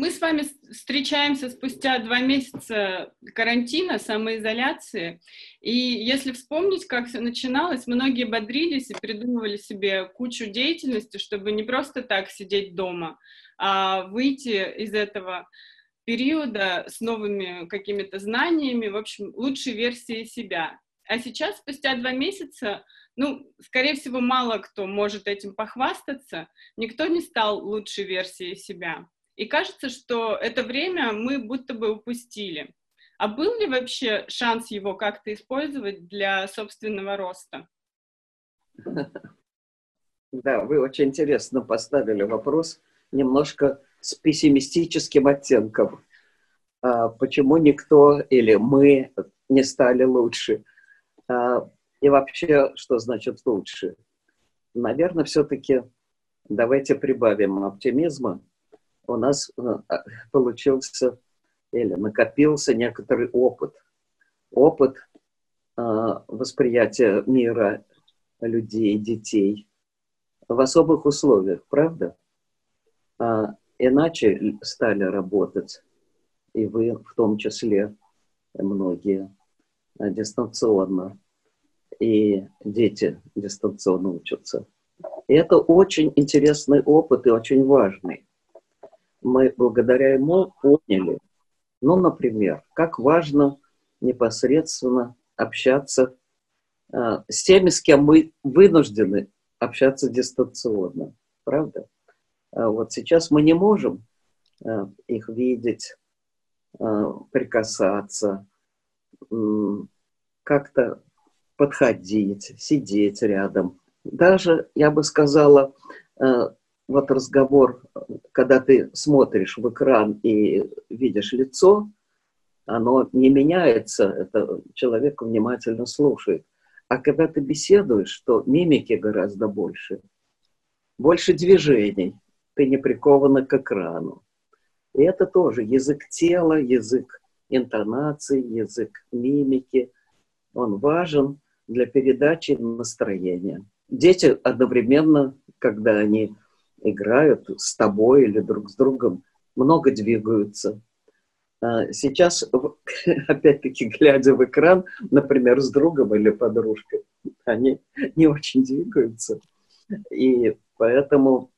Мы с вами встречаемся спустя два месяца карантина, самоизоляции. И если вспомнить, как все начиналось, многие бодрились и придумывали себе кучу деятельности, чтобы не просто так сидеть дома, а выйти из этого периода с новыми какими-то знаниями, в общем, лучшей версией себя. А сейчас, спустя два месяца, ну, скорее всего, мало кто может этим похвастаться, никто не стал лучшей версией себя. И кажется, что это время мы будто бы упустили. А был ли вообще шанс его как-то использовать для собственного роста? Да, вы очень интересно поставили вопрос, немножко с пессимистическим оттенком. А почему никто или мы не стали лучше? А, и вообще, что значит лучше? Наверное, все-таки давайте прибавим оптимизма у нас э, а, получился или накопился некоторый опыт. Опыт э, восприятия мира людей, детей в особых условиях, правда? А, иначе стали работать, и вы в том числе, многие, э, дистанционно, и дети дистанционно учатся. И это очень интересный опыт и очень важный мы благодаря ему поняли, ну, например, как важно непосредственно общаться э, с теми, с кем мы вынуждены общаться дистанционно. Правда? А вот сейчас мы не можем э, их видеть, э, прикасаться, э, как-то подходить, сидеть рядом. Даже, я бы сказала, э, вот разговор, когда ты смотришь в экран и видишь лицо, оно не меняется, это человек внимательно слушает. А когда ты беседуешь, то мимики гораздо больше. Больше движений. Ты не прикована к экрану. И это тоже язык тела, язык интонации, язык мимики. Он важен для передачи настроения. Дети одновременно, когда они играют с тобой или друг с другом, много двигаются. А, сейчас, опять-таки, глядя в экран, например, с другом или подружкой, они не очень двигаются. И поэтому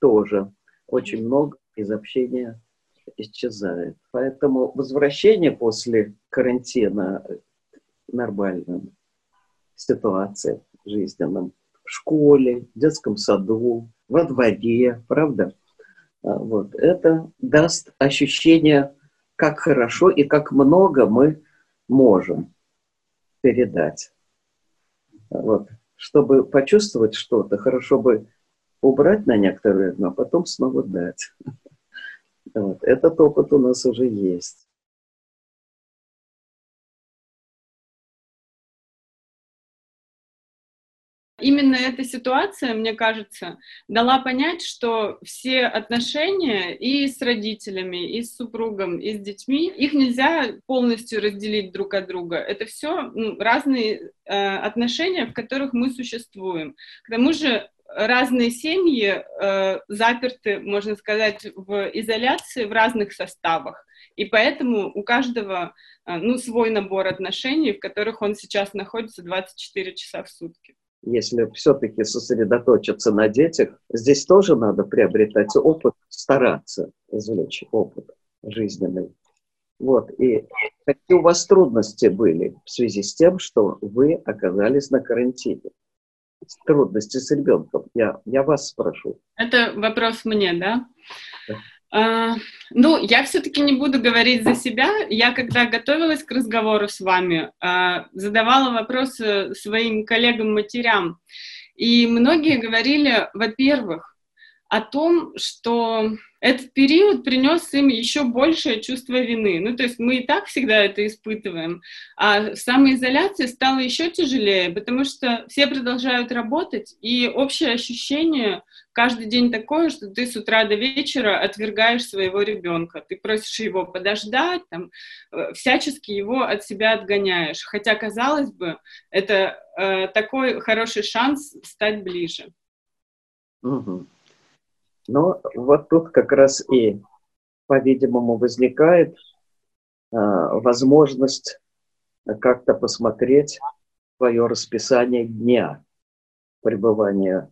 тоже очень много из общения исчезает. Поэтому возвращение после карантина нормальным ситуациям жизненным в школе, в детском саду, во дворе, правда? А, вот. Это даст ощущение, как хорошо и как много мы можем передать. Вот. Чтобы почувствовать что-то, хорошо бы убрать на некоторое время, а потом снова дать. Вот. Этот опыт у нас уже есть. Именно эта ситуация, мне кажется, дала понять, что все отношения и с родителями, и с супругом, и с детьми, их нельзя полностью разделить друг от друга. Это все ну, разные э, отношения, в которых мы существуем. К тому же разные семьи э, заперты, можно сказать, в изоляции в разных составах. И поэтому у каждого э, ну, свой набор отношений, в которых он сейчас находится 24 часа в сутки если все-таки сосредоточиться на детях, здесь тоже надо приобретать опыт, стараться извлечь опыт жизненный. Вот. И какие у вас трудности были в связи с тем, что вы оказались на карантине? Трудности с ребенком. Я, я вас спрошу. Это вопрос мне, да? А, ну, я все-таки не буду говорить за себя. Я, когда готовилась к разговору с вами, а, задавала вопросы своим коллегам-матерям. И многие говорили, во-первых, о том, что этот период принес им еще большее чувство вины. Ну, то есть мы и так всегда это испытываем, а самоизоляция стала еще тяжелее, потому что все продолжают работать, и общее ощущение каждый день такое, что ты с утра до вечера отвергаешь своего ребенка, ты просишь его подождать, там, э, всячески его от себя отгоняешь. Хотя, казалось бы, это э, такой хороший шанс стать ближе. Угу. Но вот тут как раз и по-видимому, возникает а, возможность как-то посмотреть свое расписание дня пребывания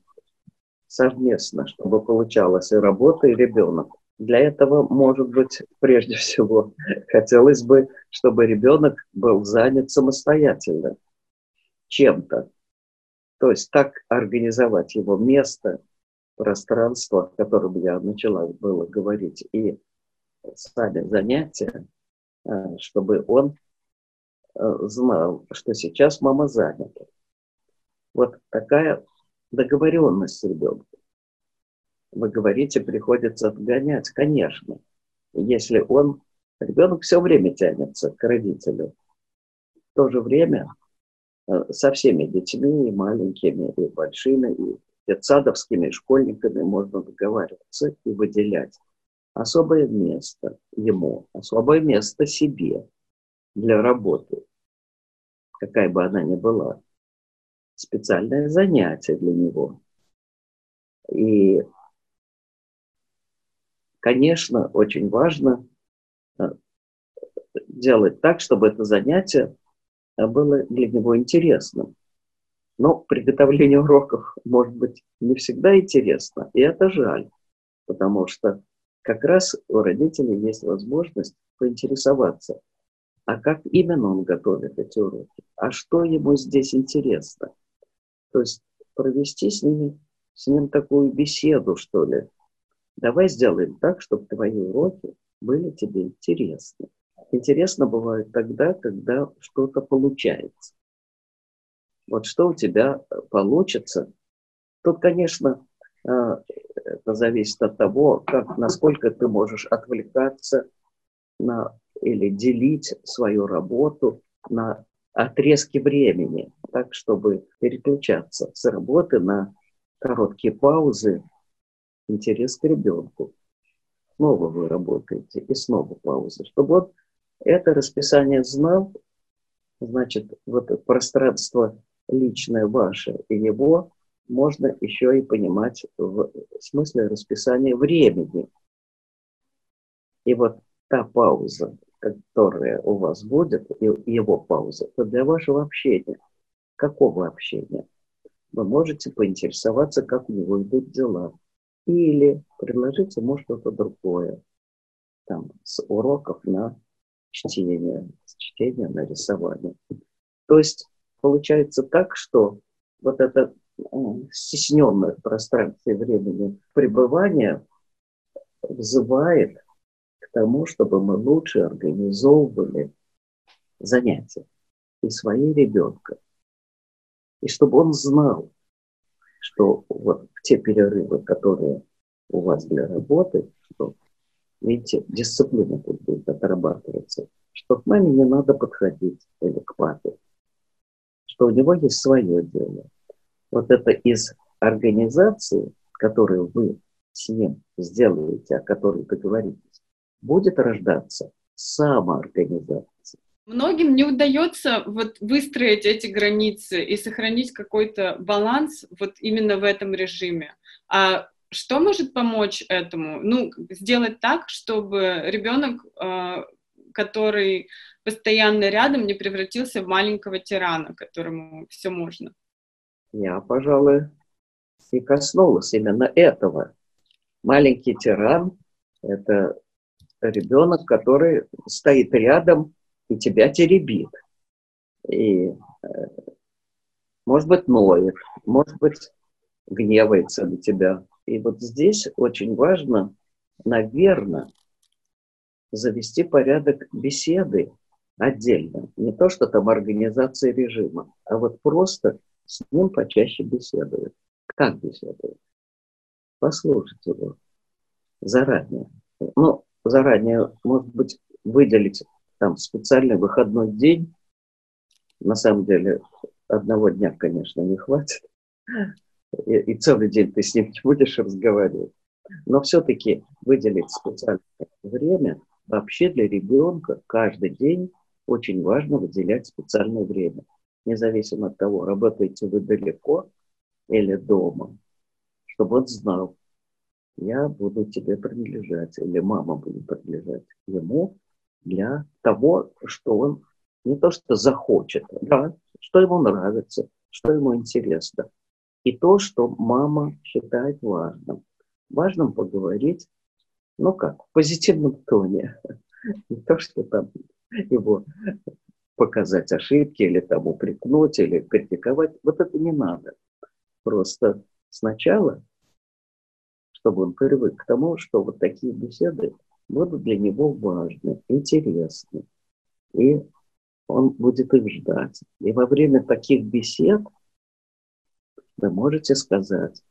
совместно, чтобы получалась и работа, и ребенок. Для этого, может быть, прежде всего, хотелось бы, чтобы ребенок был занят самостоятельно чем-то. То есть так организовать его место, пространство, о котором я начала было говорить, и сами занятия, э, чтобы он э, знал, что сейчас мама занята. Вот такая договоренность с ребенком. Вы говорите, приходится отгонять. Конечно. Если он, ребенок все время тянется к родителю. В то же время э, со всеми детьми, и маленькими, и большими, и детсадовскими, школьниками можно договариваться и выделять особое место ему, особое место себе для работы, какая бы она ни была, специальное занятие для него. И конечно, очень важно э, делать так, чтобы это занятие было для него интересным. Но приготовление уроков может быть не всегда интересно, и это жаль, потому что как раз у родителей есть возможность поинтересоваться, а как именно он готовит эти уроки, а что ему здесь интересно. То есть провести с ними, с ним такую беседу, что ли, Давай сделаем так, чтобы твои уроки были тебе интересны. Интересно бывает тогда, когда что-то получается. Вот что у тебя получится. Тут, конечно, а, это зависит от того, как, насколько ты можешь отвлекаться на, или делить свою работу на отрезки времени, так, чтобы переключаться с работы на короткие паузы интерес к ребенку. Снова вы работаете, и снова пауза. Чтобы вот это расписание знал, значит, вот пространство личное ваше и его можно еще и понимать в смысле расписания времени. И вот та пауза, которая у вас будет, и его пауза, это для вашего общения. Какого общения? Вы можете поинтересоваться, как у него идут дела или предложить ему что-то другое, там, с уроков на чтение, с чтения на рисование. То есть получается так, что вот это стесненное в пространстве времени пребывание вызывает к тому, чтобы мы лучше организовывали занятия и свои ребенка. И чтобы он знал, что вот те перерывы, которые у вас для работы, что, видите, дисциплина тут будет отрабатываться, что к маме не надо подходить или к папе, что у него есть свое дело. Вот это из организации, которую вы с ним сделаете, о которой договоритесь, будет рождаться самоорганизация. Многим не удается вот выстроить эти границы и сохранить какой-то баланс вот именно в этом режиме. А что может помочь этому? Ну, сделать так, чтобы ребенок, а, который постоянно рядом, не превратился в маленького тирана, которому все можно. Я, пожалуй, и коснулась именно этого. Маленький тиран – это ребенок, который стоит рядом и тебя теребит. И, э, может быть, ноет, может быть, гневается на тебя. И вот здесь очень важно, наверное, завести порядок беседы отдельно. Не то, что там организация режима, а вот просто с ним почаще беседуют. Как беседуют? Послушать его заранее. Ну, заранее, может быть, выделить там специальный выходной день, на самом деле одного дня, конечно, не хватит, и, и целый день ты с ним не будешь разговаривать, но все-таки выделить специальное время вообще для ребенка каждый день очень важно выделять специальное время, независимо от того, работаете вы далеко или дома, чтобы он знал, я буду тебе принадлежать, или мама будет принадлежать ему для того, что он не то что захочет, да, что ему нравится, что ему интересно. И то, что мама считает важным. Важным поговорить, ну как, в позитивном тоне. Не то, что там его показать ошибки или там упрекнуть или критиковать. Вот это не надо. Просто сначала чтобы он привык к тому, что вот такие беседы будут для него важны, интересны. И он будет их ждать. И во время таких бесед вы можете сказать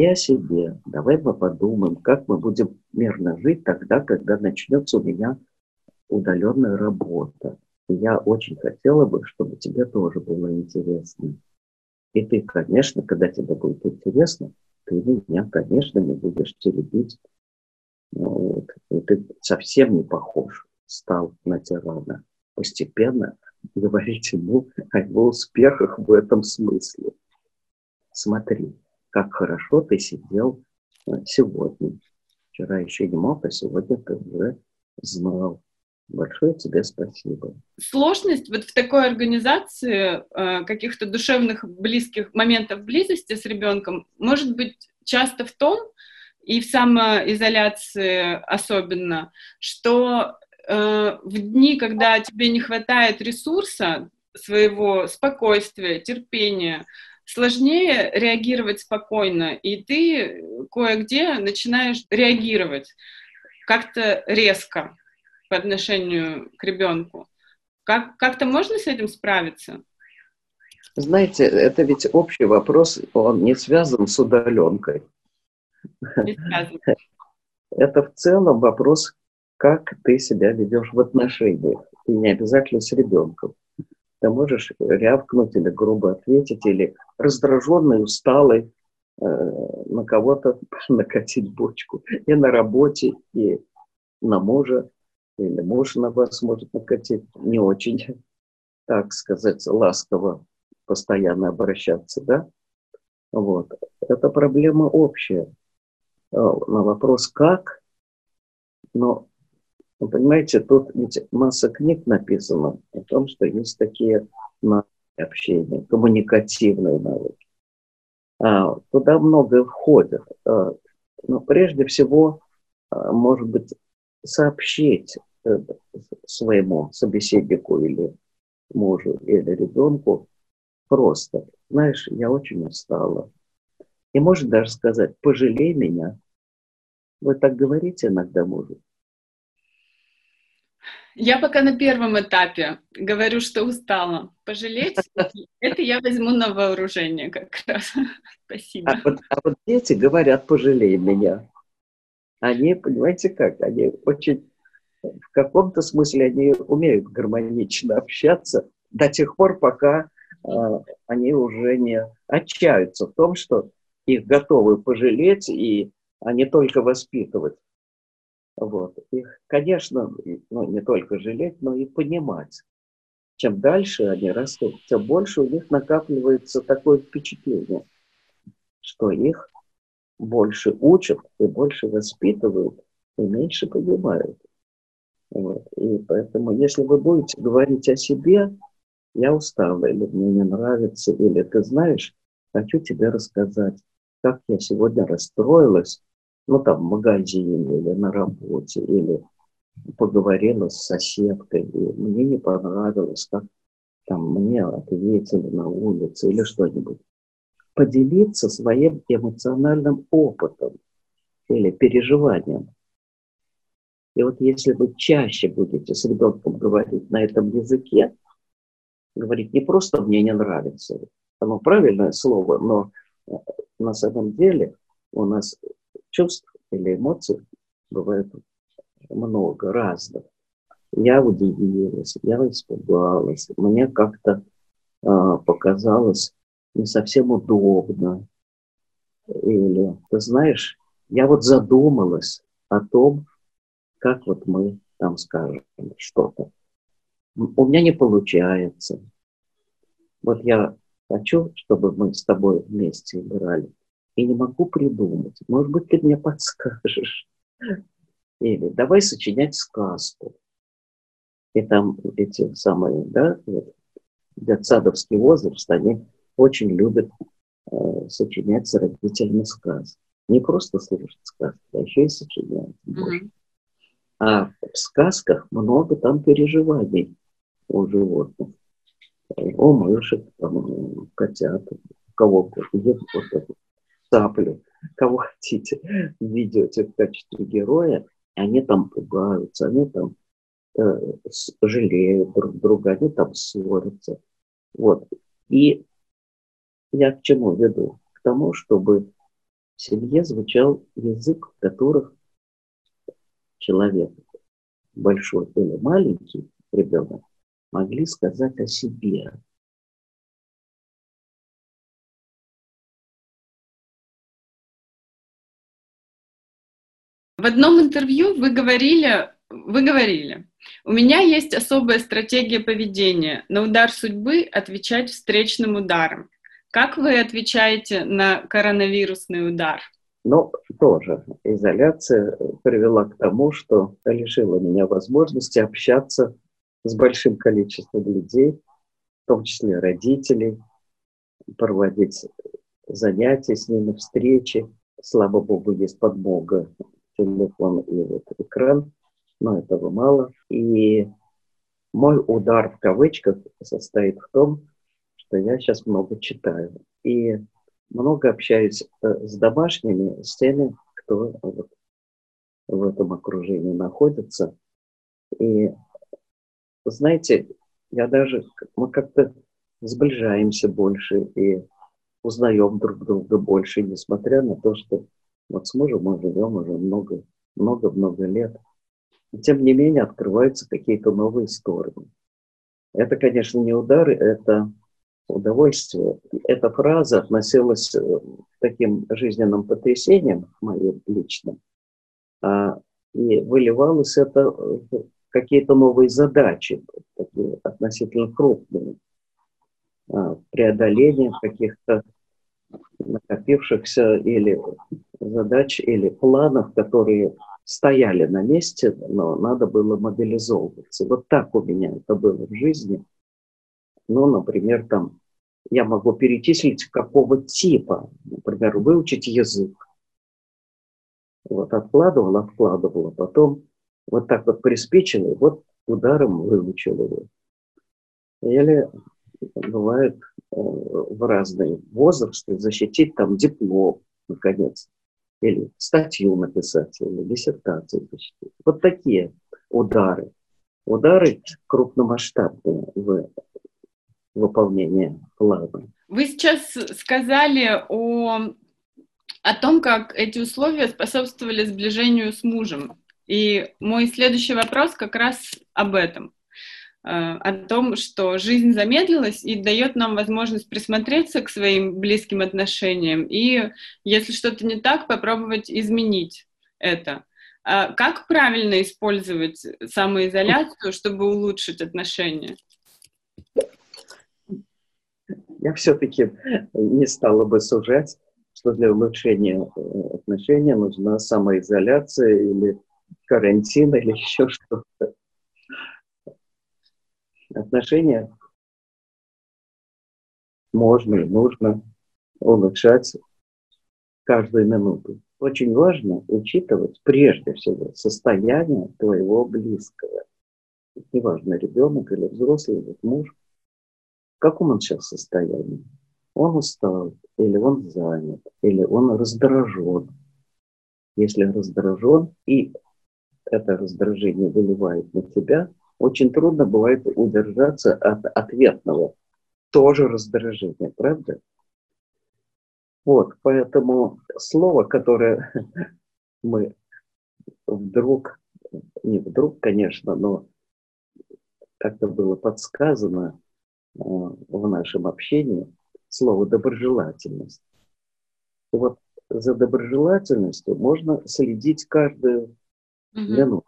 и о себе. Давай мы подумаем, как мы будем мирно жить тогда, когда начнется у меня удаленная работа. И я очень хотела бы, чтобы тебе тоже было интересно. И ты, конечно, когда тебе будет интересно, ты меня, конечно, не будешь теребить. Ну вот. И ты совсем не похож стал на тирана. Постепенно говорить ему о его успехах в этом смысле. Смотри, как хорошо ты сидел э, сегодня. Вчера еще не мог, а сегодня ты уже знал. Большое тебе спасибо. Сложность вот в такой организации э, каких-то душевных близких моментов близости с ребенком может быть часто в том, и в самоизоляции особенно, что э, в дни, когда тебе не хватает ресурса, своего спокойствия, терпения, сложнее реагировать спокойно, и ты кое-где начинаешь реагировать как-то резко по отношению к ребенку. Как, как-то можно с этим справиться? Знаете, это ведь общий вопрос, он не связан с удаленкой. Это в целом вопрос, как ты себя ведешь в отношениях, и не обязательно с ребенком. Ты можешь рявкнуть или грубо ответить, или раздраженный, усталый, э, на кого-то накатить бочку. И на работе, и на мужа или муж на вас может накатить не очень, так сказать, ласково постоянно обращаться, да? Вот. Это проблема общая. А, на вопрос «как?», но, вы понимаете, тут ведь масса книг написано о том, что есть такие навыки общения, коммуникативные навыки. А, туда много входит. А, но прежде всего, а, может быть, сообщить Э, своему собеседнику или мужу или ребенку просто, знаешь, я очень устала. И может даже сказать, пожалей меня. Вы так говорите иногда мужу? Я пока на первом этапе говорю, что устала. Пожалеть, это я возьму на вооружение как раз. Спасибо. А вот, а вот дети говорят, пожалей меня. Они, понимаете как, они очень в каком-то смысле они умеют гармонично общаться до тех пор, пока э, они уже не отчаются в том, что их готовы пожалеть и а не только воспитывать. Вот. Их, конечно, ну, не только жалеть, но и понимать. Чем дальше они растут, тем больше у них накапливается такое впечатление, что их больше учат и больше воспитывают, и меньше понимают. Вот. И поэтому, если вы будете говорить о себе, я устала, или мне не нравится, или ты знаешь, хочу тебе рассказать, как я сегодня расстроилась, ну там в магазине или на работе, или поговорила с соседкой, и мне не понравилось, как там мне ответили на улице или что-нибудь. Поделиться своим эмоциональным опытом или переживанием. И вот если вы чаще будете с ребенком говорить на этом языке, говорить не просто «мне не нравится», оно правильное слово, но э, на самом деле у нас чувств или эмоций бывает много разных. Я удивилась, я испугалась, мне как-то э, показалось не совсем удобно. Или, ты знаешь, я вот задумалась о том, как вот мы там скажем что-то. У меня не получается. Вот я хочу, чтобы мы с тобой вместе играли. И не могу придумать. Может быть, ты мне подскажешь. Или давай сочинять сказку. И там эти самые, да, детсадовский возраст, они очень любят э, сочинять с родителями сказки. Не просто слушать сказки, а еще и сочинять. Mm-hmm. А в сказках много там переживаний у животных. У мышек, там, котят, у кого где цапли, кого хотите, ведете в качестве героя, они там пугаются, они там э, жалеют друг друга, они там ссорятся. Вот. И я к чему веду? К тому, чтобы в семье звучал язык, в которых человек, большой или маленький ребенок, могли сказать о себе. В одном интервью вы говорили, вы говорили, у меня есть особая стратегия поведения. На удар судьбы отвечать встречным ударом. Как вы отвечаете на коронавирусный удар? Ну, тоже изоляция привела к тому, что лишила меня возможности общаться с большим количеством людей, в том числе родителей, проводить занятия с ними, встречи. Слава богу, есть подмога, телефон и вот экран, но этого мало. И мой удар в кавычках состоит в том, что я сейчас много читаю. И много общаюсь э, с домашними, с теми, кто вот в этом окружении находится. И, знаете, я даже, мы как-то сближаемся больше и узнаем друг друга больше, несмотря на то, что вот с мужем мы живем уже много, много-много лет. И тем не менее открываются какие-то новые стороны. Это, конечно, не удары, это удовольствие. Эта фраза относилась э, к таким жизненным потрясениям моим личным, а, и выливалось это в какие-то новые задачи, такие относительно крупные, а, преодоление каких-то накопившихся или задач, или планов, которые стояли на месте, но надо было мобилизовываться. Вот так у меня это было в жизни. Ну, например, там я могу перечислить, какого типа. Например, выучить язык. Вот откладывал, откладывал, а потом вот так вот приспичило, вот ударом выучил его. Или бывает э, в разные возрасты защитить там диплом, наконец, или статью написать, или диссертацию защитить. Вот такие удары. Удары крупномасштабные в выполнения плана. Вы сейчас сказали о, о том, как эти условия способствовали сближению с мужем. И мой следующий вопрос как раз об этом. Э, о том, что жизнь замедлилась и дает нам возможность присмотреться к своим близким отношениям и, если что-то не так, попробовать изменить это. А как правильно использовать самоизоляцию, чтобы улучшить отношения? я все-таки не стала бы сужать, что для улучшения э, отношений нужна самоизоляция или карантин или еще что-то. Отношения можно и нужно улучшать каждую минуту. Очень важно учитывать прежде всего состояние твоего близкого. Неважно, ребенок или взрослый, или муж – в каком он сейчас состоянии? Он устал, или он занят, или он раздражен. Если раздражен, и это раздражение выливает на тебя, очень трудно бывает удержаться от ответного тоже раздражения, правда? Вот, поэтому слово, которое мы вдруг, не вдруг, конечно, но как-то было подсказано, Э, в нашем общении слово доброжелательность. И вот за доброжелательностью можно следить каждую минуту.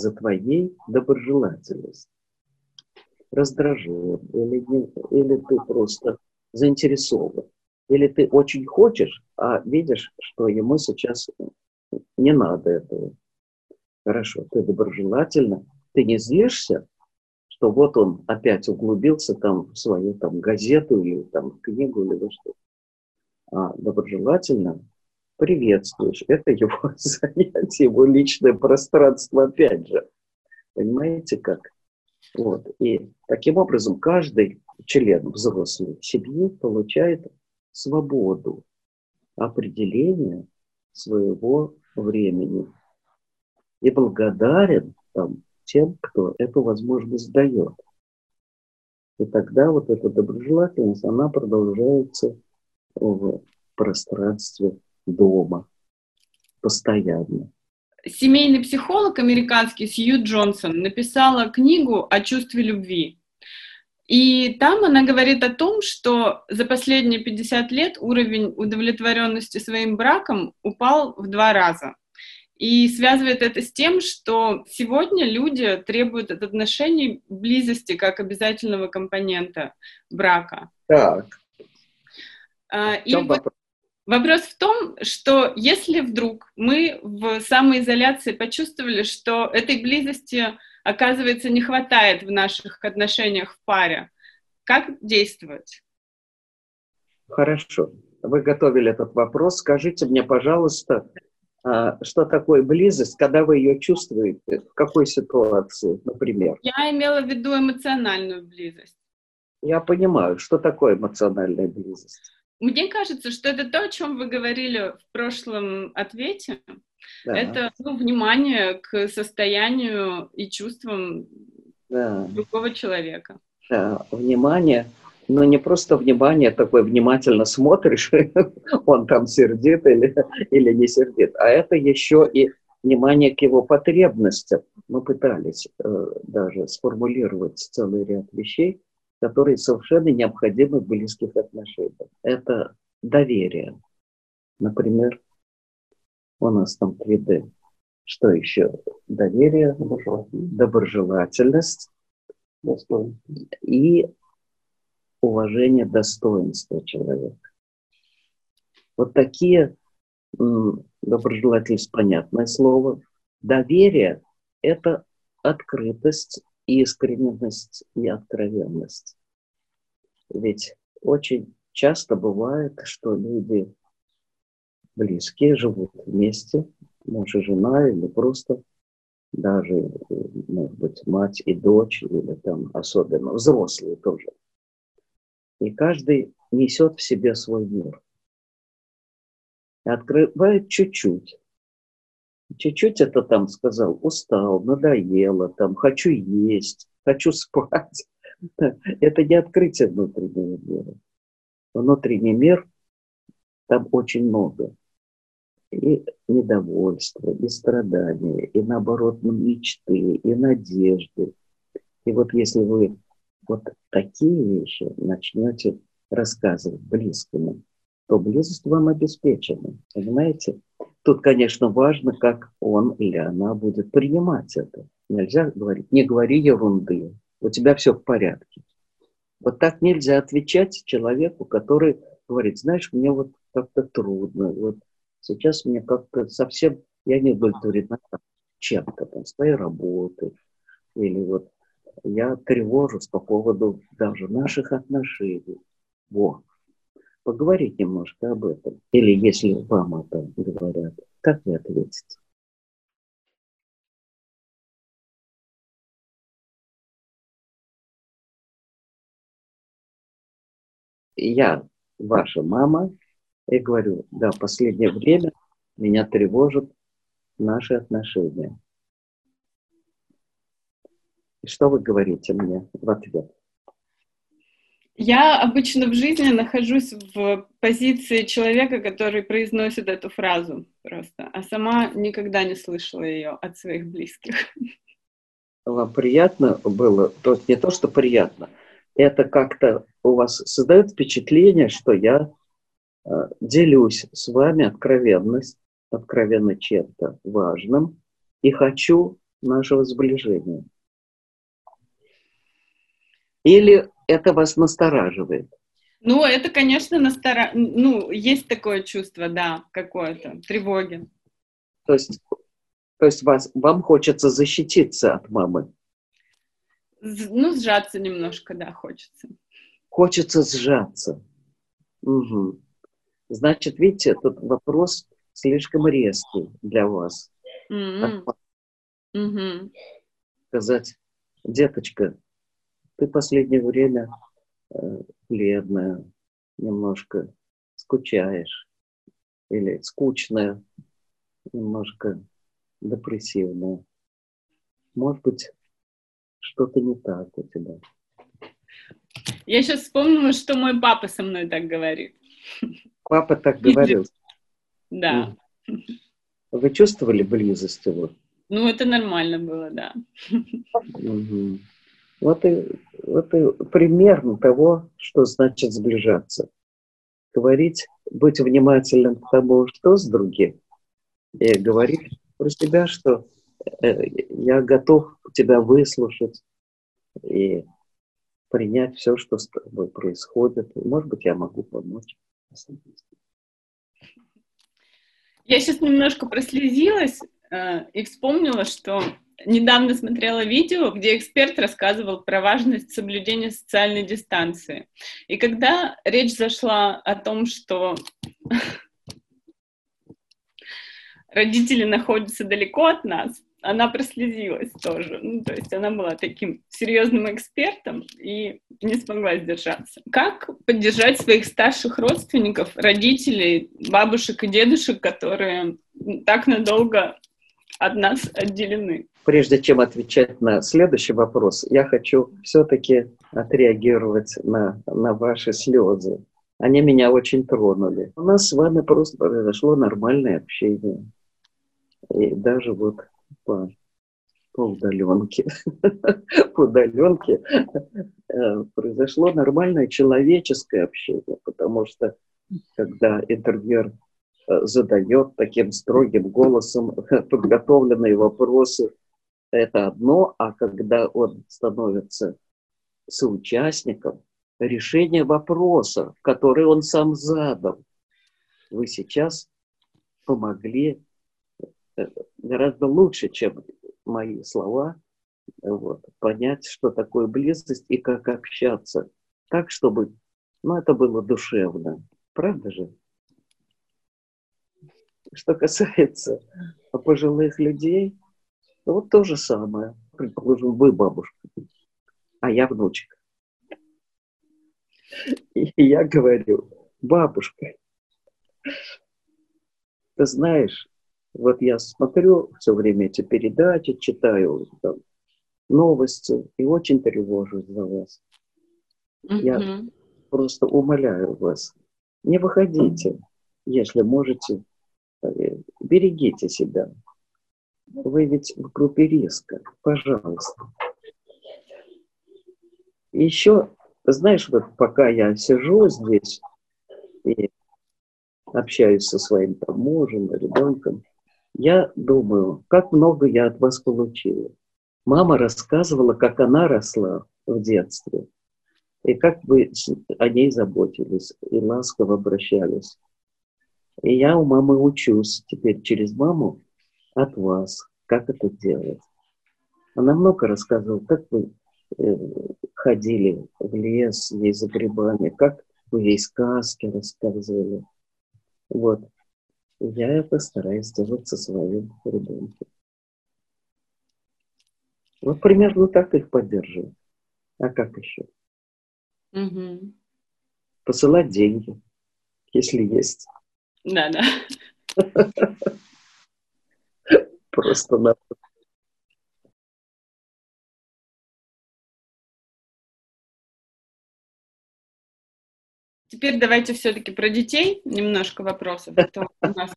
За твоей доброжелательностью. Раздражен или, не, или ты просто заинтересован. Или ты очень хочешь, а видишь, что ему сейчас не надо этого. Хорошо, ты доброжелательно, ты не злишься, что вот он опять углубился там в свою там газету или там книгу или что а доброжелательно приветствуешь. Это его занятие, его личное пространство опять же. Понимаете как? Вот. И таким образом каждый член взрослой семьи получает свободу определения своего времени и благодарен там, тем, кто эту возможность дает. И тогда вот эта доброжелательность, она продолжается в пространстве дома постоянно. Семейный психолог американский Сью Джонсон написала книгу о чувстве любви. И там она говорит о том, что за последние 50 лет уровень удовлетворенности своим браком упал в два раза. И связывает это с тем, что сегодня люди требуют от отношений близости как обязательного компонента брака. Так. А, и вопрос? Вопрос в том, что если вдруг мы в самоизоляции почувствовали, что этой близости оказывается, не хватает в наших отношениях в паре. Как действовать? Хорошо. Вы готовили этот вопрос. Скажите мне, пожалуйста, а, что такое близость, когда вы ее чувствуете? В какой ситуации, например? Я имела в виду эмоциональную близость. Я понимаю, что такое эмоциональная близость. Мне кажется, что это то, о чем вы говорили в прошлом ответе. Да. Это ну, внимание к состоянию и чувствам да. другого человека. Да, внимание, но не просто внимание, такое внимательно смотришь, он там сердит или, или не сердит, а это еще и внимание к его потребностям. Мы пытались э, даже сформулировать целый ряд вещей, которые совершенно необходимы в близких отношениях. Это доверие. Например, у нас там 3D. Что еще? Доверие, доброжелательность и уважение достоинства человека. Вот такие доброжелательность, понятное слово. Доверие – это открытость искренность и откровенность. Ведь очень часто бывает, что люди близкие живут вместе, муж и жена, или просто даже, может быть, мать и дочь, или там особенно взрослые тоже. И каждый несет в себе свой мир. И открывает чуть-чуть. Чуть-чуть это там сказал, устал, надоело, там, хочу есть, хочу спать. Это не открытие внутреннего мира. Внутренний мир, там очень много. И недовольства, и страдания, и наоборот мечты, и надежды. И вот если вы вот такие вещи начнете рассказывать близким, то близость вам обеспечена. Понимаете? Тут, конечно, важно, как он или она будет принимать это. Нельзя говорить, не говори ерунды, у тебя все в порядке. Вот так нельзя отвечать человеку, который говорит, знаешь, мне вот как-то трудно, вот сейчас мне как-то совсем, я не удовлетворена чем-то, там, своей работой, или вот я тревожусь по поводу даже наших отношений. Вот поговорить немножко об этом? Или если вам это говорят, как вы ответите? Я ваша мама, и говорю, да, в последнее время меня тревожат наши отношения. И что вы говорите мне в ответ? Я обычно в жизни нахожусь в позиции человека, который произносит эту фразу просто, а сама никогда не слышала ее от своих близких. Вам приятно было? То есть не то, что приятно, это как-то у вас создает впечатление, что я э, делюсь с вами откровенность, откровенно чем-то важным и хочу нашего сближения. Или это вас настораживает? Ну, это, конечно, настора... ну, есть такое чувство, да, какое-то, тревоги. То есть, то есть вас, вам хочется защититься от мамы? Ну, сжаться немножко, да, хочется. Хочется сжаться. Угу. Значит, видите, этот вопрос слишком резкий для вас. Mm-hmm. Сказать, деточка, ты последнее время э, бледная, немножко скучаешь, или скучная, немножко депрессивная. Может быть, что-то не так у тебя. Я сейчас вспомнила, что мой папа со мной так говорит. Папа так говорил? Да. Вы чувствовали близость его? Ну, это нормально было, да. Угу. Вот, и, вот и примерно того, что значит сближаться. Говорить, быть внимательным к тому, что с другим, и говорить про себя, что э, я готов тебя выслушать и принять все, что с тобой происходит. Может быть, я могу помочь. Я сейчас немножко прослезилась э, и вспомнила, что недавно смотрела видео, где эксперт рассказывал про важность соблюдения социальной дистанции. И когда речь зашла о том, что родители находятся далеко от нас, она прослезилась тоже. Ну, то есть она была таким серьезным экспертом и не смогла сдержаться. Как поддержать своих старших родственников, родителей, бабушек и дедушек, которые так надолго от нас отделены? Прежде чем отвечать на следующий вопрос, я хочу все-таки отреагировать на, на ваши слезы. Они меня очень тронули. У нас с вами просто произошло нормальное общение. И даже вот по, по удаленке, по удаленке э, произошло нормальное человеческое общение, потому что когда интервьюер э, задает таким строгим голосом подготовленные вопросы, это одно, а когда он становится соучастником решения вопроса, который он сам задал, вы сейчас помогли гораздо лучше, чем мои слова, вот, понять, что такое близость и как общаться. Так, чтобы, ну, это было душевно. Правда же? Что касается пожилых людей, вот то же самое. Предположим, вы бабушка, а я внучка. И я говорю, бабушка, ты знаешь, вот я смотрю все время эти передачи, читаю там, новости и очень тревожусь за вас. Mm-hmm. Я просто умоляю вас, не выходите, если можете, э, берегите себя. Вы ведь в группе риска, пожалуйста. Еще, знаешь, вот пока я сижу здесь и общаюсь со своим там, мужем, ребенком, я думаю, как много я от вас получила. Мама рассказывала, как она росла в детстве, и как вы о ней заботились и ласково обращались. И я у мамы учусь теперь через маму от вас, как это делать. Она много рассказывала, как вы э, ходили в лес ей за грибами, как вы ей сказки рассказывали. Вот я постараюсь сделать со своим ребенком. Вот примерно так их поддерживаю. А как еще? Угу. Посылать деньги, если есть. Да, да. Просто надо Теперь давайте все-таки про детей немножко вопросов, а то у нас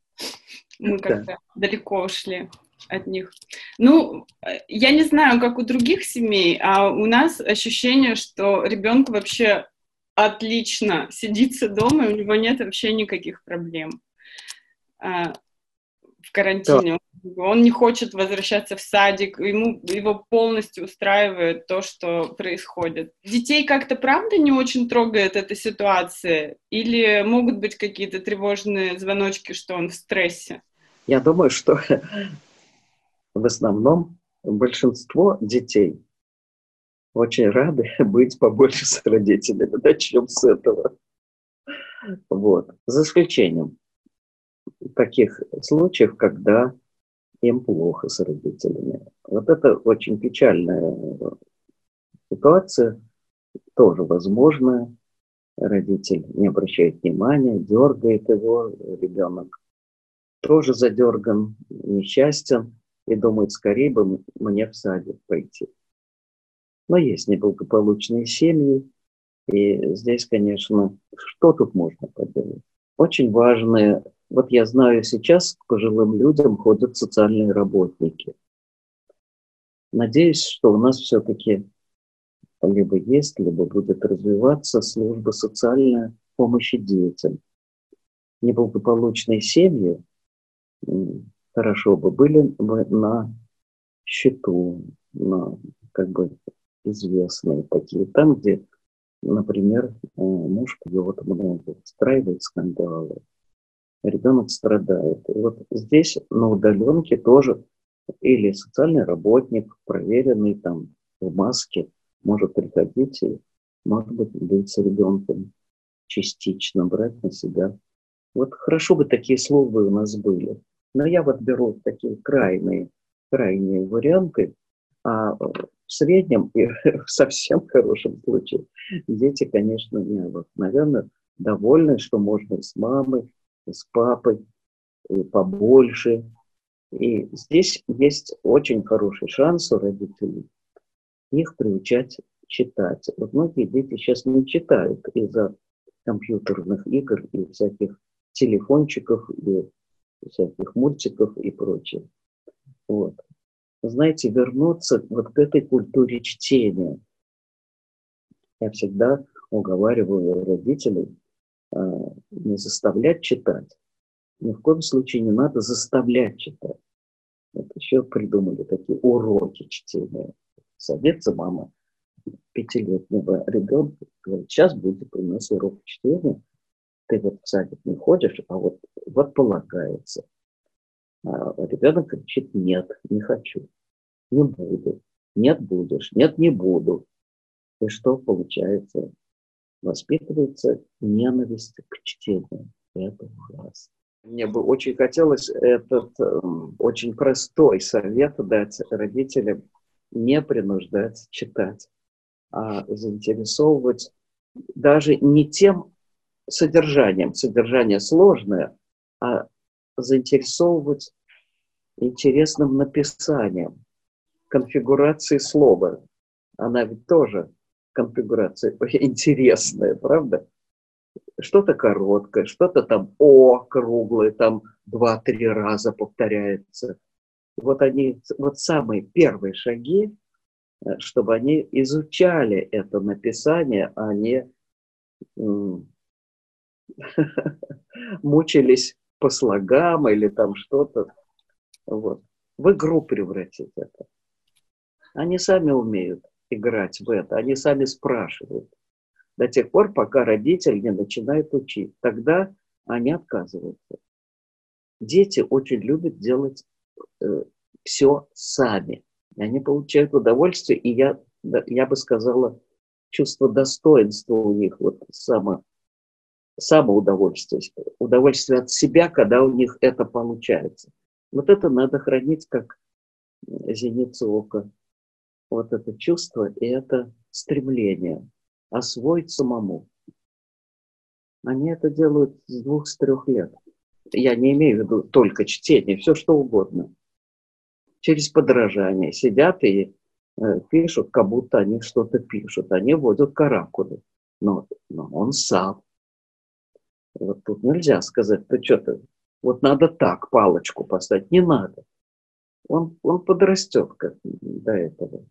мы как-то далеко ушли от них. Ну, я не знаю, как у других семей, а у нас ощущение, что ребенку вообще отлично сидится дома, и у него нет вообще никаких проблем. В карантине. Да. Он не хочет возвращаться в садик, ему его полностью устраивает то, что происходит. Детей как-то правда не очень трогает эта ситуация, или могут быть какие-то тревожные звоночки, что он в стрессе? Я думаю, что в основном большинство детей очень рады быть побольше с родителями. Начнем с этого. Вот. За исключением таких случаев, когда им плохо с родителями. Вот это очень печальная ситуация, тоже возможно. Родитель не обращает внимания, дергает его, ребенок тоже задерган, несчастен и думает, скорее бы мне в садик пойти. Но есть неблагополучные семьи, и здесь, конечно, что тут можно поделать? Очень важные вот я знаю, сейчас к пожилым людям ходят социальные работники. Надеюсь, что у нас все-таки либо есть, либо будет развиваться служба социальной помощи детям. Неблагополучные семьи хорошо бы были на счету, на как бы известные такие, там, где, например, муж пьет много, устраивает скандалы, ребенок страдает. И вот здесь на удаленке тоже или социальный работник, проверенный там в маске, может приходить и, может быть, быть с ребенком частично, брать на себя. Вот хорошо бы такие службы у нас были. Но я вот беру такие крайние, крайние варианты, а в среднем и в совсем хорошем случае дети, конечно, не вот, наверное, довольны, что можно с мамой, с папой, побольше. И здесь есть очень хороший шанс у родителей их приучать читать. Вот многие дети сейчас не читают из-за компьютерных игр и всяких телефончиков, и всяких мультиков и прочее. Вот. Знаете, вернуться вот к этой культуре чтения. Я всегда уговариваю родителей не заставлять читать. Ни в коем случае не надо заставлять читать. Вот еще придумали такие уроки чтения. Садится мама пятилетнего ребенка, говорит, сейчас будет у нас урок чтения. Ты вот в садик не ходишь, а вот, вот полагается. А ребенок кричит, нет, не хочу, не буду, нет будешь, нет не буду. И что получается? Воспитывается ненависть к чтению. Это ужасно. Мне бы очень хотелось этот э, очень простой совет дать родителям не принуждать читать, а заинтересовывать даже не тем содержанием, содержание сложное, а заинтересовывать интересным написанием, конфигурацией слова. Она ведь тоже конфигурация интересная, правда? Что-то короткое, что-то там О круглое, там два-три раза повторяется. Вот они, вот самые первые шаги, э, чтобы они изучали это написание, а не мучились по слогам или там что-то. Вот. В игру превратить это. Они сами умеют играть в это. Они сами спрашивают. До тех пор, пока родитель не начинает учить. Тогда они отказываются. Дети очень любят делать э, все сами. Они получают удовольствие, и я, я бы сказала, чувство достоинства у них, вот само, самоудовольствие, удовольствие от себя, когда у них это получается. Вот это надо хранить как зеницу ока вот это чувство и это стремление освоить самому. Они это делают с двух, с трех лет. Я не имею в виду только чтение, все что угодно. Через подражание сидят и э, пишут, как будто они что-то пишут. Они вводят каракулы. Но, но он сам. Вот тут нельзя сказать, ты что-то, вот надо так палочку поставить. Не надо. Он, он подрастет как до этого.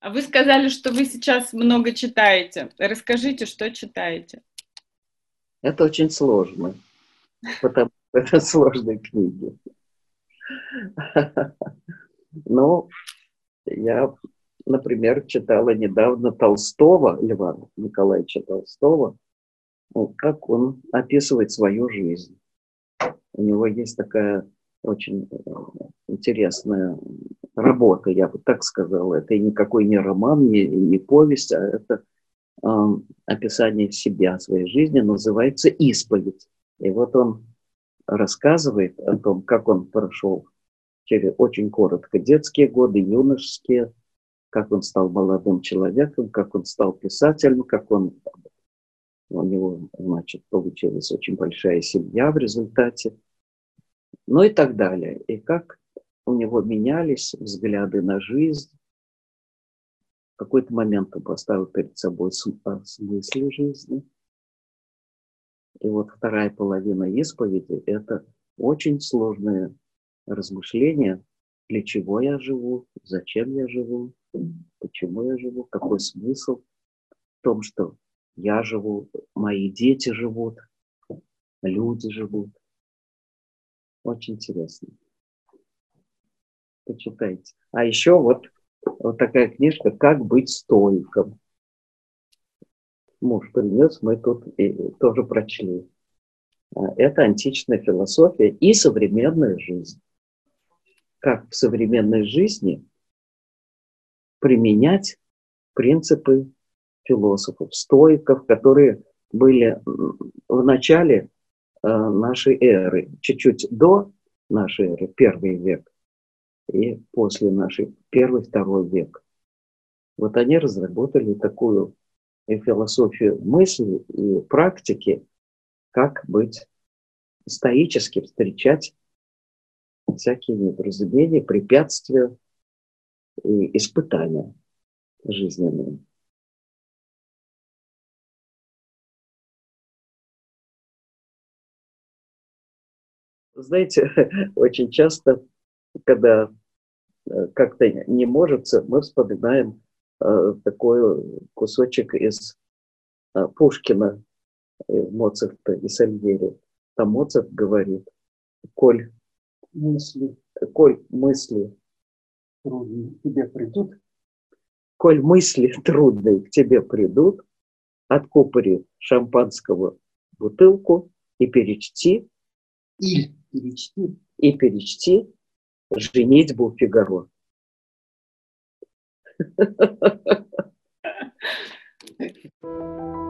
А вы сказали, что вы сейчас много читаете. Расскажите, что читаете. Это очень сложно, потому что это сложные книги. Ну, я, например, читала недавно Толстого, Льва Николаевича Толстого, как он описывает свою жизнь. У него есть такая очень э, интересная работа, я бы так сказала. Это никакой не роман, не, не повесть, а это э, описание себя, своей жизни, называется «Исповедь». И вот он рассказывает о том, как он прошел через очень коротко детские годы, юношеские, как он стал молодым человеком, как он стал писателем, как он у него, значит, получилась очень большая семья в результате, ну и так далее. И как у него менялись взгляды на жизнь. В какой-то момент он поставил перед собой смысл жизни. И вот вторая половина исповеди – это очень сложное размышление, для чего я живу, зачем я живу, почему я живу, какой смысл в том, что я живу, мои дети живут, люди живут. Очень интересно. Почитайте. А еще вот, вот такая книжка «Как быть стоиком». Муж принес, мы тут и тоже прочли. А, это античная философия и современная жизнь. Как в современной жизни применять принципы философов, стоиков, которые были в начале нашей эры, чуть-чуть до нашей эры, первый век, и после нашей, первый, второй век. Вот они разработали такую и философию мысли и практики, как быть стоически встречать всякие недоразумения, препятствия и испытания жизненные. Знаете, очень часто, когда э, как-то не может, мы вспоминаем э, такой кусочек из э, Пушкина, Моцарта и Сальери. Там Моцарт говорит, коль мысли, коль мысли трудные к тебе придут, коль мысли трудные к тебе придут, откупори шампанского бутылку и перечти, и перечти, и перечти женитьбу Фигаро. Thank you.